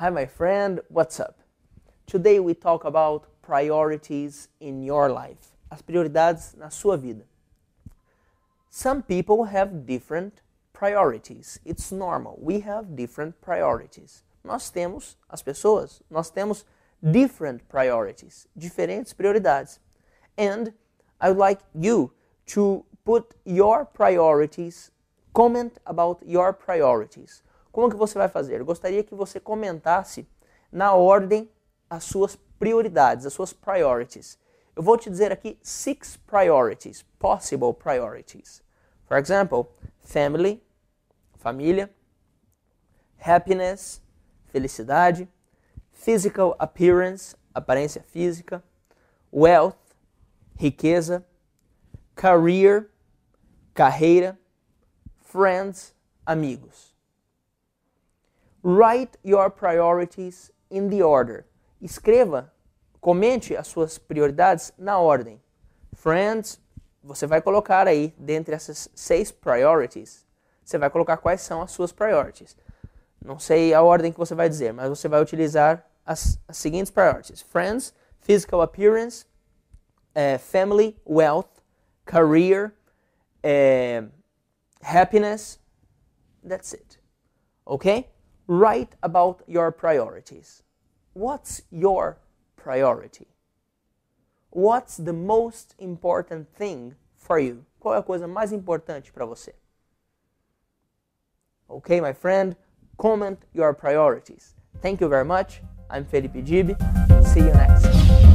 Hi, my friend, what's up? Today we talk about priorities in your life. As prioridades na sua vida. Some people have different priorities. It's normal. We have different priorities. Nós temos, as pessoas, nós temos different priorities, diferentes prioridades. And I would like you to put your priorities, comment about your priorities. Como que você vai fazer? Eu gostaria que você comentasse na ordem as suas prioridades, as suas priorities. Eu vou te dizer aqui six priorities, possible priorities. For example, family, família, happiness, felicidade, physical appearance, aparência física, wealth, riqueza, career, carreira, friends, amigos. Write your priorities in the order. Escreva, comente as suas prioridades na ordem. Friends, você vai colocar aí, dentre essas seis priorities, você vai colocar quais são as suas priorities. Não sei a ordem que você vai dizer, mas você vai utilizar as, as seguintes priorities: friends, physical appearance, uh, family, wealth, career, uh, happiness. That's it. Okay? Write about your priorities. What's your priority? What's the most important thing for you? Qual é a coisa mais importante para você? Okay, my friend, comment your priorities. Thank you very much. I'm Felipe Gibi. See you next time.